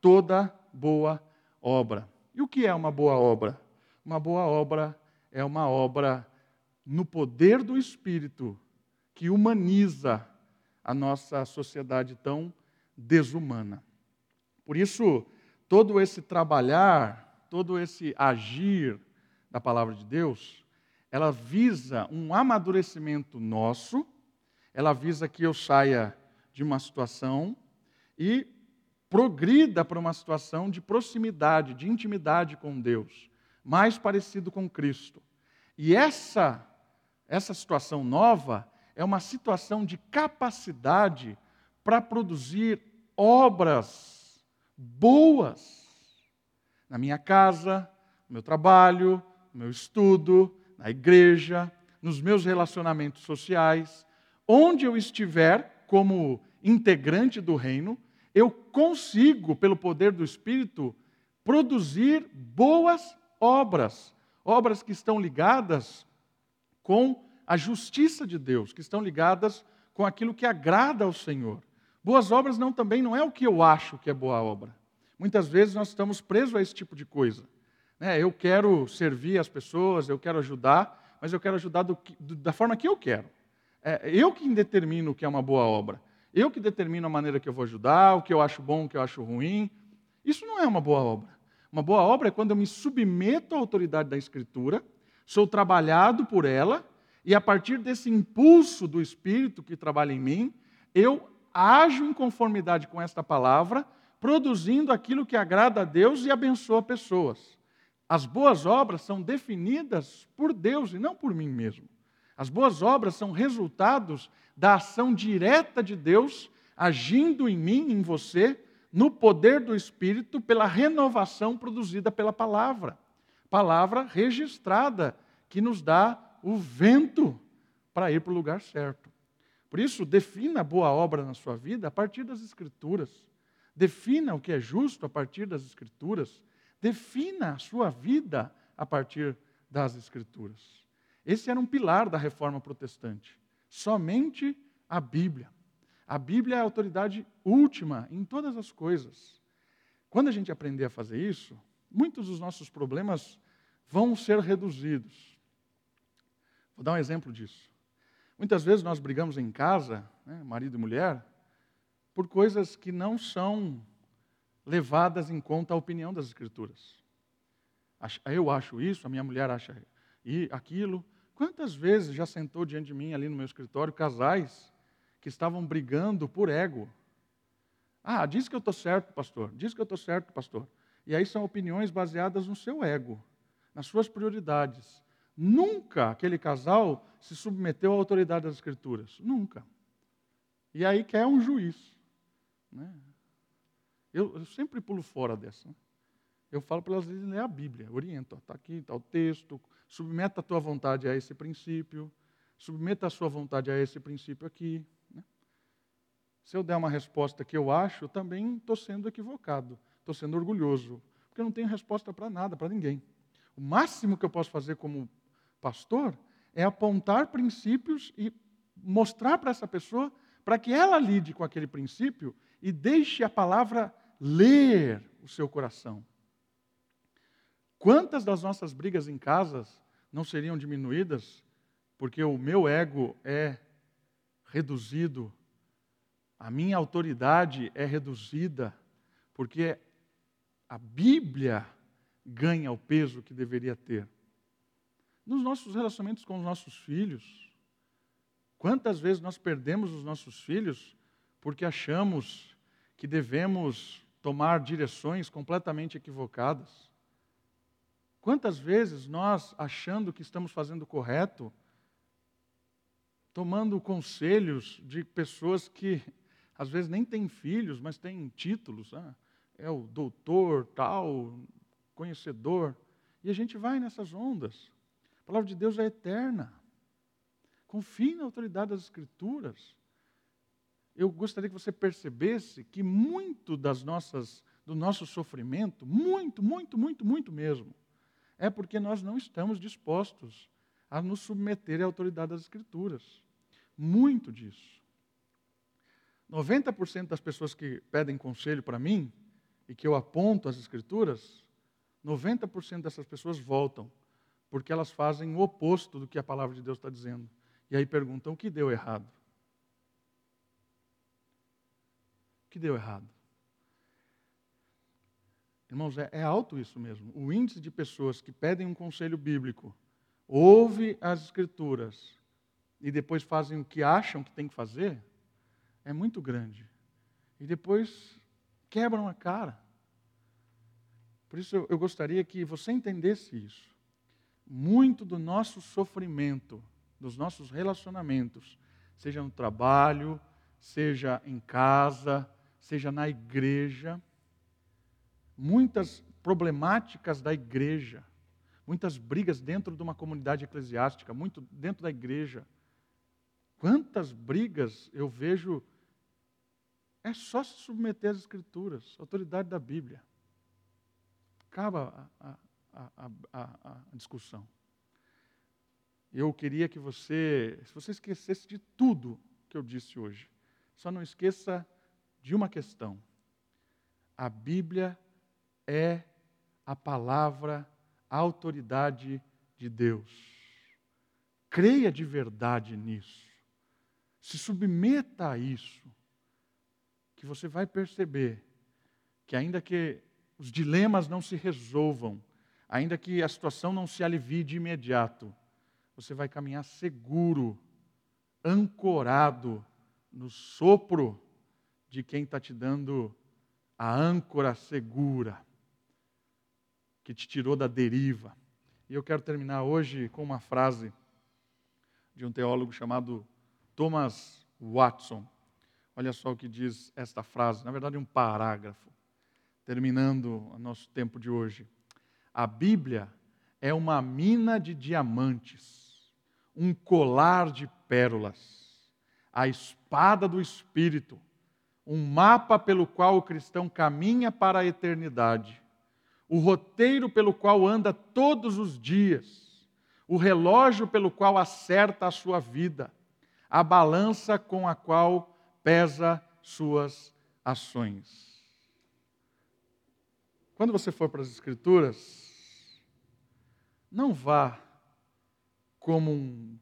toda boa obra. E o que é uma boa obra? Uma boa obra é uma obra no poder do Espírito que humaniza a nossa sociedade tão desumana. Por isso, todo esse trabalhar, todo esse agir da palavra de Deus, ela visa um amadurecimento nosso, ela visa que eu saia de uma situação e progrida para uma situação de proximidade, de intimidade com Deus, mais parecido com Cristo. E essa essa situação nova é uma situação de capacidade para produzir obras boas na minha casa, no meu trabalho, no meu estudo, na igreja, nos meus relacionamentos sociais, onde eu estiver como integrante do reino, eu consigo, pelo poder do Espírito, produzir boas obras, obras que estão ligadas com a justiça de Deus, que estão ligadas com aquilo que agrada ao Senhor. Boas obras não também não é o que eu acho que é boa obra. Muitas vezes nós estamos presos a esse tipo de coisa. Né? Eu quero servir as pessoas, eu quero ajudar, mas eu quero ajudar do, do, da forma que eu quero. É eu que determino o que é uma boa obra. Eu que determino a maneira que eu vou ajudar, o que eu acho bom, o que eu acho ruim. Isso não é uma boa obra. Uma boa obra é quando eu me submeto à autoridade da Escritura, sou trabalhado por ela, e a partir desse impulso do Espírito que trabalha em mim, eu ajo em conformidade com esta palavra, produzindo aquilo que agrada a Deus e abençoa pessoas. As boas obras são definidas por Deus e não por mim mesmo. As boas obras são resultados da ação direta de Deus agindo em mim, em você, no poder do Espírito, pela renovação produzida pela palavra. Palavra registrada, que nos dá o vento para ir para o lugar certo. Por isso, defina a boa obra na sua vida a partir das Escrituras. Defina o que é justo a partir das Escrituras. Defina a sua vida a partir das Escrituras. Esse era um pilar da reforma protestante. Somente a Bíblia. A Bíblia é a autoridade última em todas as coisas. Quando a gente aprender a fazer isso, muitos dos nossos problemas vão ser reduzidos. Vou dar um exemplo disso. Muitas vezes nós brigamos em casa, né, marido e mulher, por coisas que não são levadas em conta a opinião das Escrituras. Eu acho isso, a minha mulher acha aquilo. Quantas vezes já sentou diante de mim ali no meu escritório casais que estavam brigando por ego? Ah, diz que eu estou certo, pastor. Diz que eu estou certo, pastor. E aí são opiniões baseadas no seu ego, nas suas prioridades. Nunca aquele casal se submeteu à autoridade das Escrituras. Nunca. E aí quer um juiz. Né? Eu, eu, sempre pulo fora dessa. Eu falo para elas ler a Bíblia, oriento. Está aqui, está o texto, submeta a tua vontade a esse princípio, submeta a sua vontade a esse princípio aqui. Né? Se eu der uma resposta que eu acho, eu também estou sendo equivocado, estou sendo orgulhoso, porque eu não tenho resposta para nada, para ninguém. O máximo que eu posso fazer como pastor é apontar princípios e mostrar para essa pessoa, para que ela lide com aquele princípio e deixe a palavra ler o seu coração. Quantas das nossas brigas em casas não seriam diminuídas porque o meu ego é reduzido, a minha autoridade é reduzida, porque a Bíblia ganha o peso que deveria ter. Nos nossos relacionamentos com os nossos filhos, quantas vezes nós perdemos os nossos filhos porque achamos que devemos tomar direções completamente equivocadas? Quantas vezes nós, achando que estamos fazendo correto, tomando conselhos de pessoas que às vezes nem têm filhos, mas têm títulos, ah, é o doutor, tal, conhecedor, e a gente vai nessas ondas. A palavra de Deus é eterna. Confie na autoridade das Escrituras. Eu gostaria que você percebesse que muito das nossas, do nosso sofrimento, muito, muito, muito, muito mesmo, é porque nós não estamos dispostos a nos submeter à autoridade das Escrituras. Muito disso. 90% das pessoas que pedem conselho para mim e que eu aponto as Escrituras, 90% dessas pessoas voltam, porque elas fazem o oposto do que a palavra de Deus está dizendo. E aí perguntam: o que deu errado? O que deu errado? Irmãos, é, é alto isso mesmo. O índice de pessoas que pedem um conselho bíblico, ouve as Escrituras e depois fazem o que acham que tem que fazer, é muito grande. E depois quebram a cara. Por isso eu, eu gostaria que você entendesse isso. Muito do nosso sofrimento, dos nossos relacionamentos, seja no trabalho, seja em casa, seja na igreja, muitas problemáticas da igreja, muitas brigas dentro de uma comunidade eclesiástica, muito dentro da igreja. Quantas brigas eu vejo é só se submeter às escrituras, autoridade da Bíblia. Acaba a, a, a, a, discussão. Eu queria que você, se você esquecesse de tudo que eu disse hoje, só não esqueça de uma questão. A Bíblia é a palavra, a autoridade de Deus. Creia de verdade nisso. Se submeta a isso, que você vai perceber que, ainda que os dilemas não se resolvam, ainda que a situação não se alivie de imediato, você vai caminhar seguro, ancorado no sopro de quem está te dando a âncora segura que te tirou da deriva. E eu quero terminar hoje com uma frase de um teólogo chamado Thomas Watson. Olha só o que diz esta frase, na verdade, um parágrafo, terminando o nosso tempo de hoje. A Bíblia é uma mina de diamantes, um colar de pérolas, a espada do Espírito, um mapa pelo qual o cristão caminha para a eternidade o roteiro pelo qual anda todos os dias, o relógio pelo qual acerta a sua vida, a balança com a qual pesa suas ações. Quando você for para as Escrituras, não vá como um,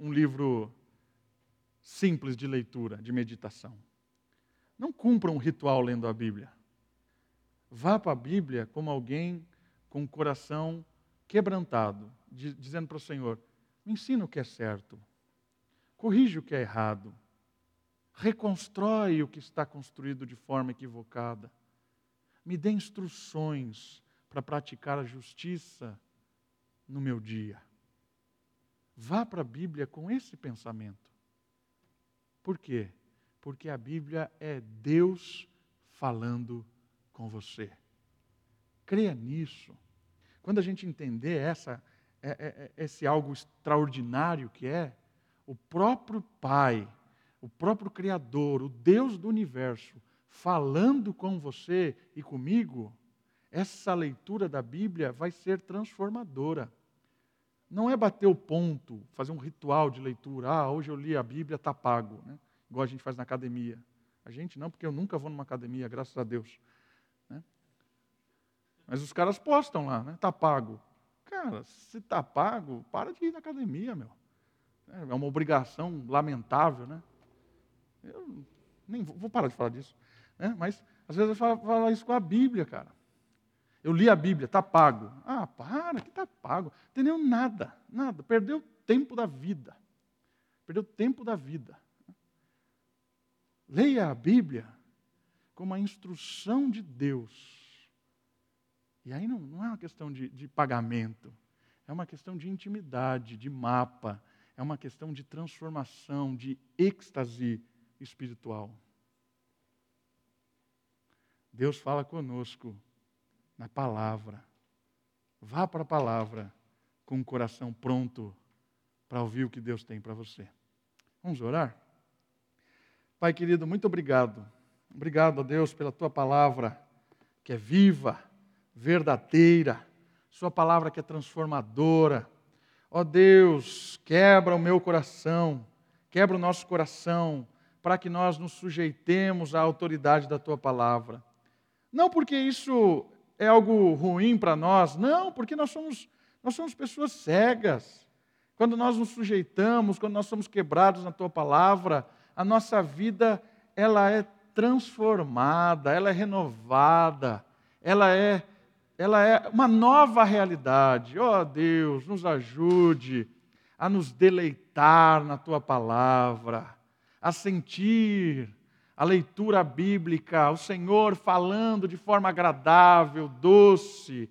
um livro simples de leitura, de meditação. Não cumpra um ritual lendo a Bíblia. Vá para a Bíblia como alguém com o coração quebrantado, dizendo para o Senhor: me ensina o que é certo, corrige o que é errado, reconstrói o que está construído de forma equivocada, me dê instruções para praticar a justiça no meu dia. Vá para a Bíblia com esse pensamento. Por quê? Porque a Bíblia é Deus falando com você. Creia nisso. Quando a gente entender essa, é, é, é, esse algo extraordinário que é, o próprio Pai, o próprio Criador, o Deus do universo, falando com você e comigo, essa leitura da Bíblia vai ser transformadora. Não é bater o ponto, fazer um ritual de leitura. Ah, hoje eu li a Bíblia, está pago. Né? Igual a gente faz na academia. A gente não, porque eu nunca vou numa academia, graças a Deus. Né? Mas os caras postam lá, né? Está pago. Cara, se está pago, para de ir na academia, meu. É uma obrigação lamentável, né? Eu nem vou, vou parar de falar disso. Né? Mas às vezes eu falo, falo isso com a Bíblia, cara. Eu li a Bíblia, está pago. Ah, para, que está pago. Entendeu nada, nada. Perdeu tempo da vida. Perdeu tempo da vida. Leia a Bíblia como a instrução de Deus. E aí não, não é uma questão de, de pagamento, é uma questão de intimidade, de mapa, é uma questão de transformação, de êxtase espiritual. Deus fala conosco na palavra. Vá para a palavra com o coração pronto para ouvir o que Deus tem para você. Vamos orar? Pai querido, muito obrigado. Obrigado a Deus pela tua palavra, que é viva, verdadeira, Sua palavra que é transformadora. Ó Deus, quebra o meu coração, quebra o nosso coração, para que nós nos sujeitemos à autoridade da tua palavra. Não porque isso é algo ruim para nós. Não, porque nós somos, nós somos pessoas cegas. Quando nós nos sujeitamos, quando nós somos quebrados na tua palavra, a nossa vida ela é transformada, ela é renovada, ela é ela é uma nova realidade. Oh, Deus, nos ajude a nos deleitar na tua palavra, a sentir a leitura bíblica, o Senhor falando de forma agradável, doce,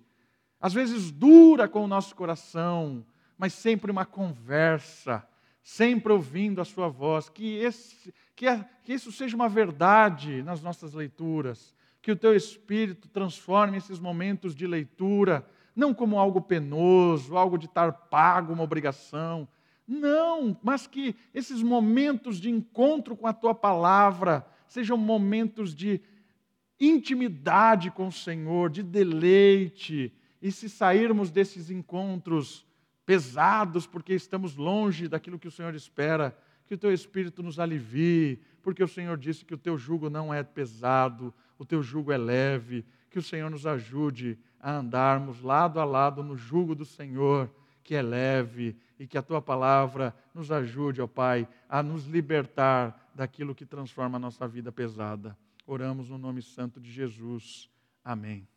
às vezes dura com o nosso coração, mas sempre uma conversa, sempre ouvindo a Sua voz. Que, esse, que, que isso seja uma verdade nas nossas leituras, que o Teu Espírito transforme esses momentos de leitura, não como algo penoso, algo de estar pago, uma obrigação. Não, mas que esses momentos de encontro com a Tua palavra, sejam momentos de intimidade com o Senhor, de deleite. E se sairmos desses encontros pesados, porque estamos longe daquilo que o Senhor espera, que o teu espírito nos alivie, porque o Senhor disse que o teu jugo não é pesado, o teu jugo é leve, que o Senhor nos ajude a andarmos lado a lado no jugo do Senhor, que é leve, e que a tua palavra nos ajude, ó Pai, a nos libertar daquilo que transforma a nossa vida pesada. Oramos no nome santo de Jesus. Amém.